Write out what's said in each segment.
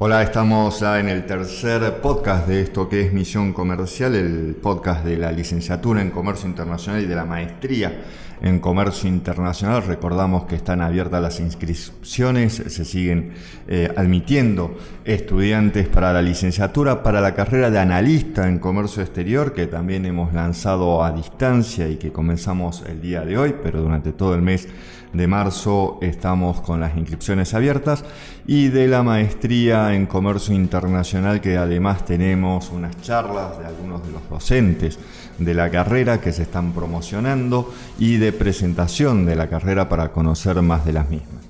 Hola, estamos en el tercer podcast de esto que es Misión Comercial, el podcast de la licenciatura en Comercio Internacional y de la maestría en Comercio Internacional. Recordamos que están abiertas las inscripciones, se siguen eh, admitiendo estudiantes para la licenciatura, para la carrera de analista en Comercio Exterior, que también hemos lanzado a distancia y que comenzamos el día de hoy, pero durante todo el mes de marzo estamos con las inscripciones abiertas y de la maestría en comercio internacional que además tenemos unas charlas de algunos de los docentes de la carrera que se están promocionando y de presentación de la carrera para conocer más de las mismas.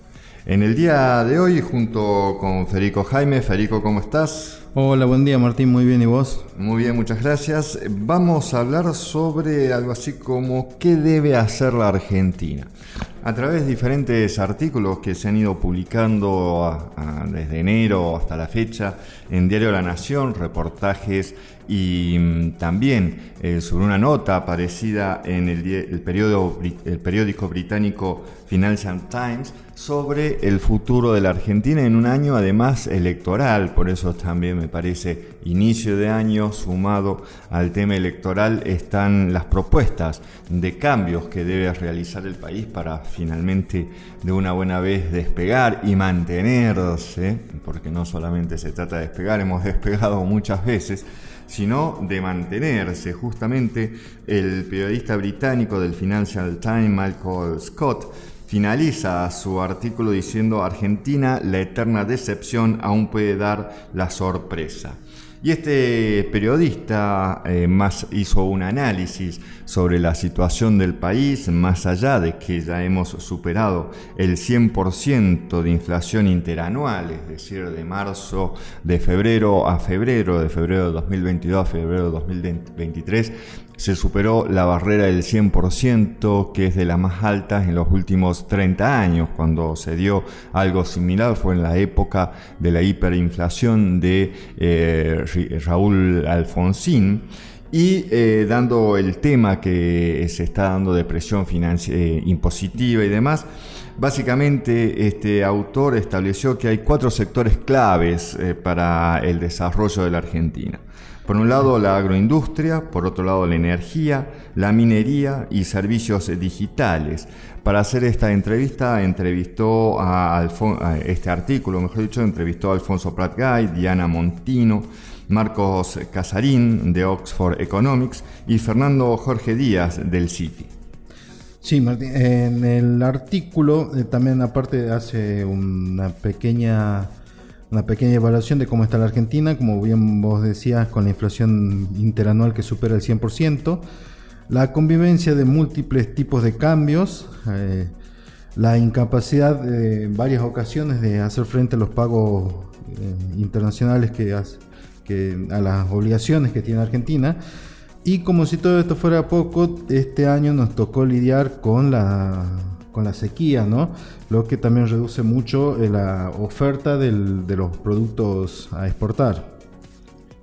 En el día de hoy, junto con Federico Jaime, Federico, ¿cómo estás? Hola, buen día Martín, muy bien, ¿y vos? Muy bien, muchas gracias. Vamos a hablar sobre algo así como qué debe hacer la Argentina. A través de diferentes artículos que se han ido publicando desde enero hasta la fecha en Diario La Nación, reportajes y mm, también eh, sobre una nota aparecida en el, el, el periódico británico Financial Times sobre el futuro de la Argentina en un año además electoral, por eso también me parece inicio de año sumado al tema electoral están las propuestas de cambios que debe realizar el país para finalmente de una buena vez despegar y mantenerse, porque no solamente se trata de despegar, hemos despegado muchas veces, sino de mantenerse. Justamente el periodista británico del Financial Times, Michael Scott, finaliza su artículo diciendo Argentina, la eterna decepción aún puede dar la sorpresa. Y este periodista eh, más hizo un análisis sobre la situación del país, más allá de que ya hemos superado el 100% de inflación interanual, es decir, de marzo, de febrero a febrero, de febrero de 2022 a febrero de 2023, se superó la barrera del 100%, que es de las más altas en los últimos 30 años. Cuando se dio algo similar fue en la época de la hiperinflación de eh, Raúl Alfonsín. Y eh, dando el tema que se está dando de presión eh, impositiva y demás, básicamente este autor estableció que hay cuatro sectores claves para el desarrollo de la Argentina. Por un lado la agroindustria, por otro lado la energía, la minería y servicios digitales. Para hacer esta entrevista entrevistó a, este artículo, mejor dicho, entrevistó a Alfonso Pratgay, Diana Montino, Marcos Casarín de Oxford Economics y Fernando Jorge Díaz del Citi. Sí, Martín, en el artículo eh, también aparte hace una pequeña una pequeña evaluación de cómo está la Argentina, como bien vos decías, con la inflación interanual que supera el 100%, la convivencia de múltiples tipos de cambios, eh, la incapacidad de varias ocasiones de hacer frente a los pagos eh, internacionales que, que a las obligaciones que tiene Argentina. Y como si todo esto fuera poco, este año nos tocó lidiar con la con la sequía, ¿no? Lo que también reduce mucho eh, la oferta de los productos a exportar.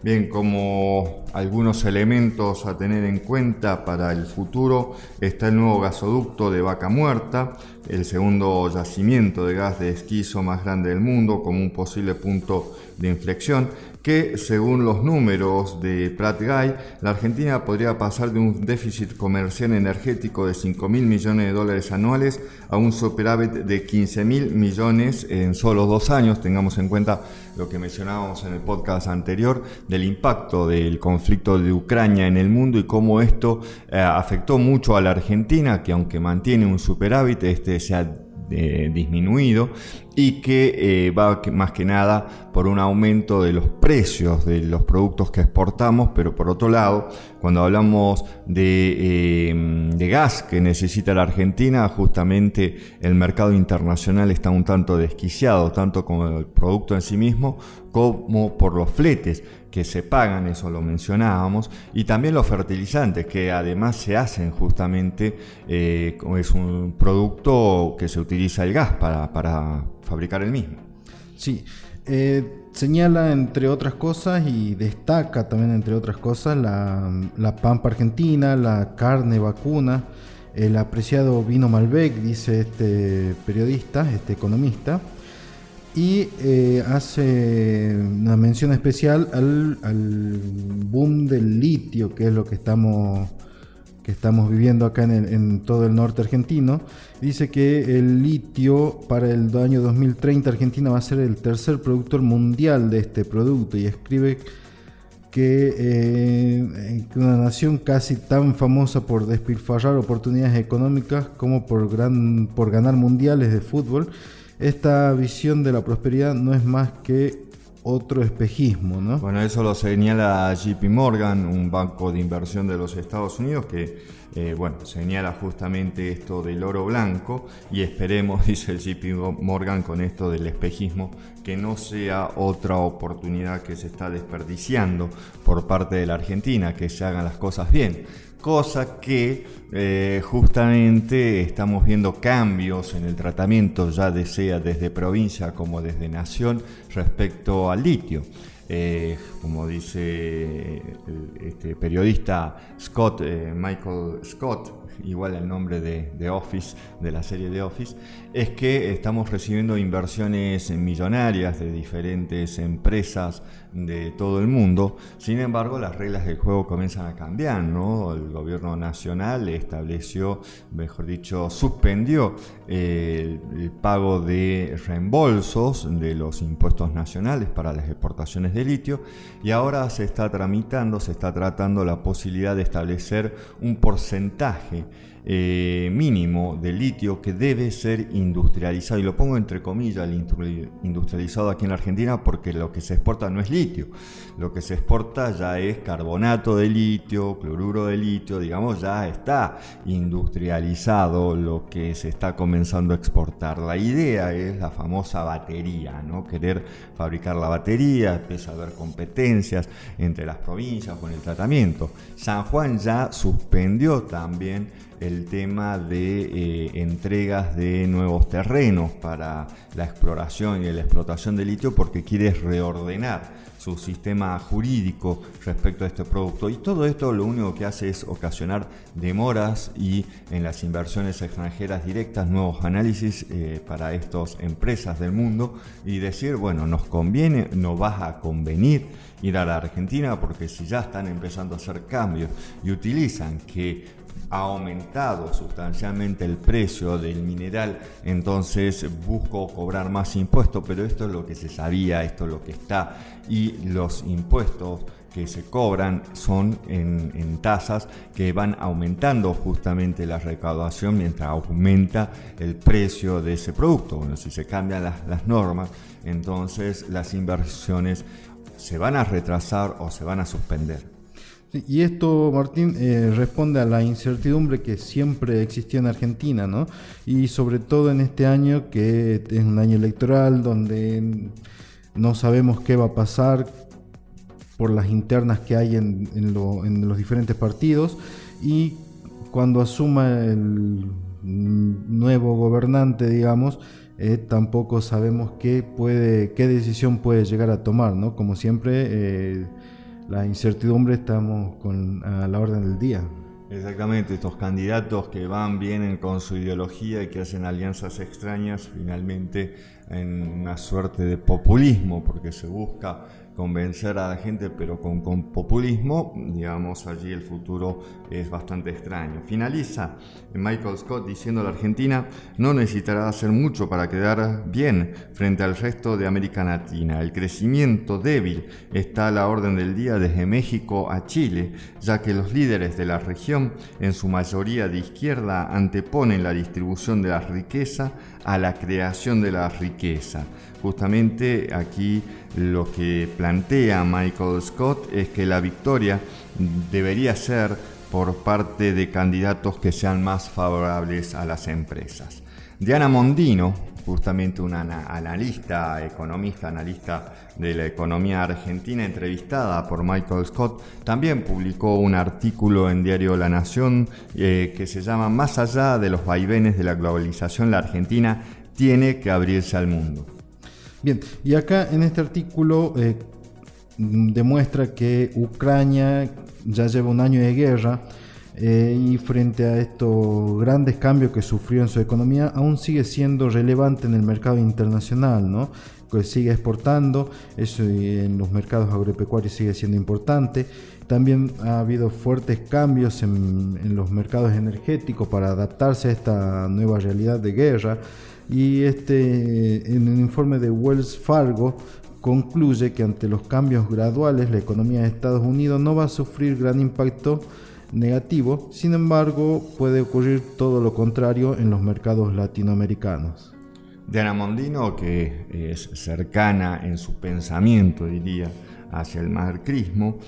Bien, como algunos elementos a tener en cuenta para el futuro está el nuevo gasoducto de Vaca Muerta, el segundo yacimiento de gas de esquizo más grande del mundo como un posible punto de inflexión que según los números de Pratt Guy, la Argentina podría pasar de un déficit comercial energético de 5 mil millones de dólares anuales a un superávit de 15 mil millones en solo dos años. Tengamos en cuenta lo que mencionábamos en el podcast anterior del impacto del conflicto de Ucrania en el mundo y cómo esto eh, afectó mucho a la Argentina, que aunque mantiene un superávit, este se ha eh, disminuido y que eh, va más que nada por un aumento de los precios de los productos que exportamos, pero por otro lado, cuando hablamos de, em, de, gas que necesita la Argentina, justamente el mercado internacional está un tanto desquiciado, tanto con el producto en sí mismo como por los fletes que se pagan, eso lo mencionábamos, y también los fertilizantes, que además se hacen justamente, eh, es un producto que se utiliza el gas para, para fabricar el mismo. Sí, eh, señala entre otras cosas y destaca también entre otras cosas la, la pampa argentina, la carne vacuna, el apreciado vino Malbec, dice este periodista, este economista, y eh, hace una mención especial al, boom del litio, que es lo que estamos, que estamos viviendo acá en, todo el norte argentino. Dice que el litio para el año 2030 Argentina va a ser el tercer productor mundial de este producto y escribe que, eh, una nación casi tan famosa por despilfarrar oportunidades económicas como por, gran, por ganar mundiales de fútbol, esta visión de la prosperidad no es más que otro espejismo, ¿no? Bueno, eso lo señala JP Morgan, un banco de inversión de los Estados Unidos que, eh, bueno, señala justamente esto del oro blanco y esperemos, dice el JP Morgan, con esto del espejismo, que no sea otra oportunidad que se está desperdiciando por parte de la Argentina, que se hagan las cosas bien cosa que eh, justamente estamos viendo cambios en el tratamiento, ya sea desde provincia como desde nación, respecto al litio. Eh, como dice este periodista Scott, eh, Michael Scott, igual el nombre de, Office, de la serie de Office, es que estamos recibiendo inversiones millonarias de diferentes empresas de todo el mundo. Sin embargo, las reglas del juego comienzan a cambiar, ¿no? El gobierno nacional estableció, mejor dicho, suspendió el, el pago de reembolsos de los impuestos nacionales para las exportaciones de litio y ahora se está tramitando, se está tratando la posibilidad de establecer un porcentaje eh, mínimo de litio que debe ser industrializado. Y lo pongo entre comillas, el industrializado aquí en la Argentina, porque lo que se exporta no es litio. Lo que se exporta ya es carbonato de litio, cloruro de litio, digamos, ya está industrializado lo que se está comenzando a exportar. La idea es la famosa batería, ¿no? Querer fabricar la batería, empieza a haber competencias entre las provincias con el tratamiento. San Juan ya suspendió también el tema de eh, entregas de nuevos terrenos para la exploración y la explotación de litio porque quiere reordenar su sistema jurídico respecto a este producto. Y todo esto lo único que hace es ocasionar demoras y en las inversiones extranjeras directas, nuevos análisis eh, para estas empresas del mundo y decir, bueno, nos conviene, no vas a convenir ir a la Argentina porque si ya están empezando a hacer cambios y utilizan que ha aumentado sustancialmente el precio del mineral, entonces busco cobrar más impuestos, pero esto es lo que se sabía, esto es lo que está, y los impuestos que se cobran son en, tasas que van aumentando justamente la recaudación mientras aumenta el precio de ese producto. Bueno, si se cambian las, normas, entonces las inversiones se van a retrasar o se van a suspender. Y esto, Martín, eh, responde a la incertidumbre que siempre existió en Argentina, ¿no? Y sobre todo en este año, que es un año electoral, donde no sabemos qué va a pasar por las internas que hay en, los diferentes partidos y cuando asuma el nuevo gobernante, digamos, eh, tampoco sabemos qué decisión puede llegar a tomar, ¿no? Como siempre, eh, la incertidumbre estamos con, a la orden del día. Exactamente, estos candidatos que van, vienen con su ideología y que hacen alianzas extrañas, finalmente en una suerte de populismo, porque se busca convencer a la gente, pero con, con, populismo, digamos, allí el futuro es bastante extraño. Finaliza Michael Scott diciendo la Argentina no necesitará hacer mucho para quedar bien frente al resto de América Latina. El crecimiento débil está a la orden del día desde México a Chile, ya que los líderes de la región, en su mayoría de izquierda, anteponen la distribución de la riqueza a la creación de la riqueza. Justamente aquí lo que plantea Michael Scott es que la victoria debería ser por parte de candidatos que sean más favorables a las empresas. Diana Mondino, justamente una analista, economista, analista de la economía argentina, entrevistada por Michael Scott, también publicó un artículo en Diario La Nación eh, que se llama Más allá de los vaivenes de la globalización, la Argentina tiene que abrirse al mundo. Bien, y acá en este artículo eh, demuestra que Ucrania ya lleva un año de guerra eh, y frente a estos grandes cambios que sufrió en su economía, aún sigue siendo relevante en el mercado internacional, ¿no? que sigue exportando, eso en los mercados agropecuarios sigue siendo importante. También ha habido fuertes cambios en, en los mercados energéticos para adaptarse a esta nueva realidad de guerra y este, en el informe de Wells Fargo concluye que ante los cambios graduales la economía de Estados Unidos no va a sufrir gran impacto negativo, sin embargo puede ocurrir todo lo contrario en los mercados latinoamericanos. Diana Mondino, que es cercana en su pensamiento, diría, hacia el marxismo,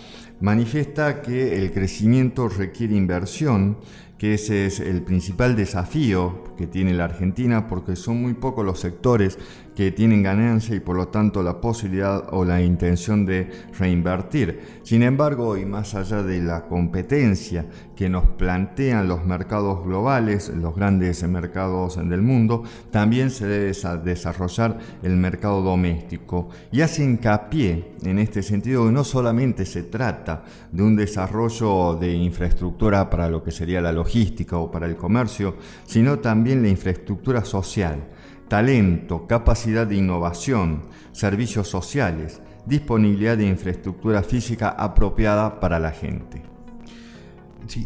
manifiesta que el crecimiento requiere inversión que ese es el principal desafío que tiene la Argentina porque son muy pocos los sectores que tienen ganancia y por lo tanto la posibilidad o la intención de reinvertir. Sin embargo, y más allá de la competencia que nos plantean los mercados globales, los grandes mercados del mundo, también se debe desarrollar el mercado doméstico. Y hace hincapié en este sentido que no solamente se trata de un desarrollo de infraestructura para lo que sería la logística o para el comercio, sino también la infraestructura social talento, capacidad de innovación, servicios sociales, disponibilidad de infraestructura física apropiada para la gente.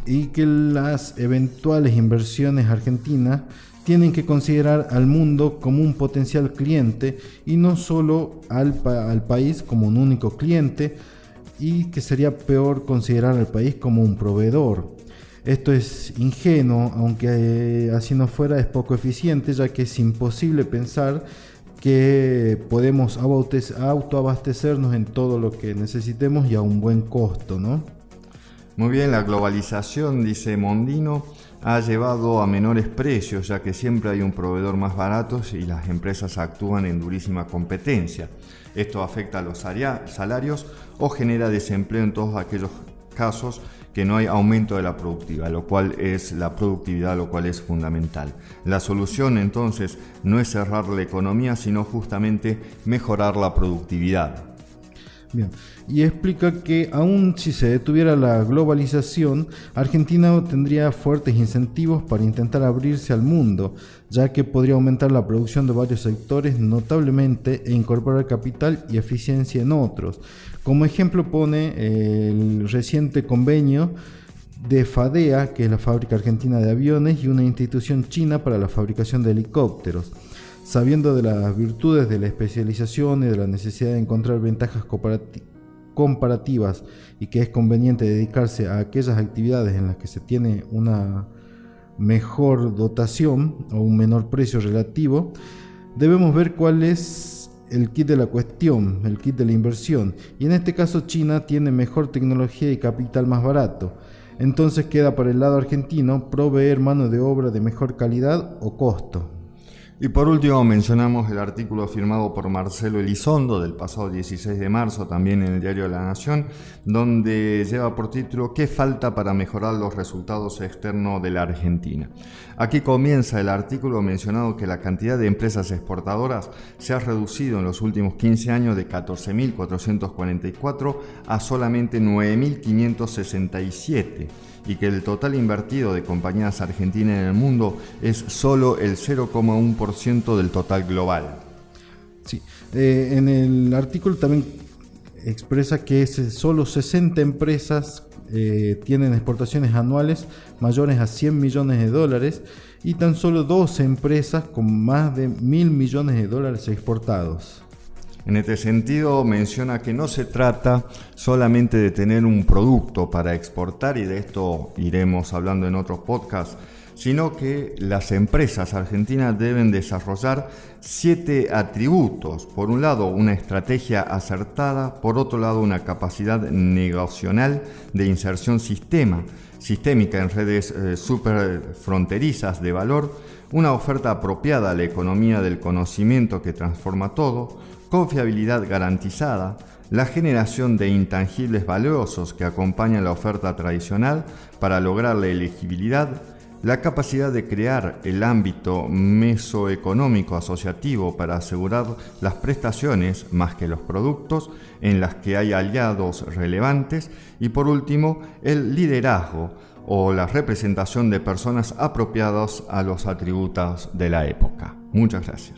y que las eventuales inversiones argentinas tienen que considerar al mundo como un potencial cliente y no solo al país como un único cliente y que sería peor considerar al país como un proveedor. Esto es ingenuo, aunque eh, así no fuera es poco eficiente, ya que es imposible pensar que podemos autoabastecernos en todo lo que necesitemos y a un buen costo, ¿no? Muy bien, la globalización, dice Mondino, ha llevado a menores precios, ya que siempre hay un proveedor más barato y las empresas actúan en durísima competencia. Esto afecta a los salarios o genera desempleo en todos aquellos casos que no hay aumento de la productividad, lo cual es la productividad, lo cual es fundamental. La solución entonces no es cerrar la economía, sino justamente mejorar la productividad. Bien. Y explica que aun si se detuviera la globalización, Argentina tendría fuertes incentivos para intentar abrirse al mundo, ya que podría aumentar la producción de varios sectores notablemente e incorporar capital y eficiencia en otros. Como ejemplo pone el reciente convenio de FADEA, que es la fábrica argentina de aviones, y una institución china para la fabricación de helicópteros. Sabiendo de las virtudes de la especialización y de la necesidad de encontrar ventajas comparativas y que es conveniente dedicarse a aquellas actividades en las que se tiene una mejor dotación o un menor precio relativo, debemos ver cuál es el kit de la cuestión, el kit de la inversión. Y en este caso China tiene mejor tecnología y capital más barato. Entonces queda para el lado argentino proveer mano de obra de mejor calidad o costo. Y por último mencionamos el artículo firmado por Marcelo Elizondo del pasado 16 de marzo, también en el diario La Nación, donde lleva por título ¿Qué falta para mejorar los resultados externos de la Argentina? Aquí comienza el artículo mencionado que la cantidad de empresas exportadoras se ha reducido en los últimos 15 años de 14.444 a solamente 9.567 y que el total invertido de compañías argentinas en el mundo es solo el 0,1% del total global. Sí, eh, en el artículo también expresa que solo 60 empresas tienen exportaciones anuales mayores a 100 millones de dólares y tan solo dos empresas con más de mil millones de dólares exportados. En este sentido, menciona que no se trata solamente de tener un producto para exportar, y de esto iremos hablando en otros podcasts, sino que las empresas argentinas deben desarrollar siete atributos. Por un lado, una estrategia acertada, por otro lado, una capacidad negociacional de inserción sistema, sistémica en redes eh, superfronterizas de valor, una oferta apropiada a la economía del conocimiento que transforma todo, confiabilidad garantizada, la generación de intangibles valiosos que acompañan la oferta tradicional para lograr la elegibilidad, la capacidad de crear el ámbito mesoeconómico asociativo para asegurar las prestaciones más que los productos en las que hay aliados relevantes y por último el liderazgo o la representación de personas apropiadas a los atributos de la época. Muchas gracias.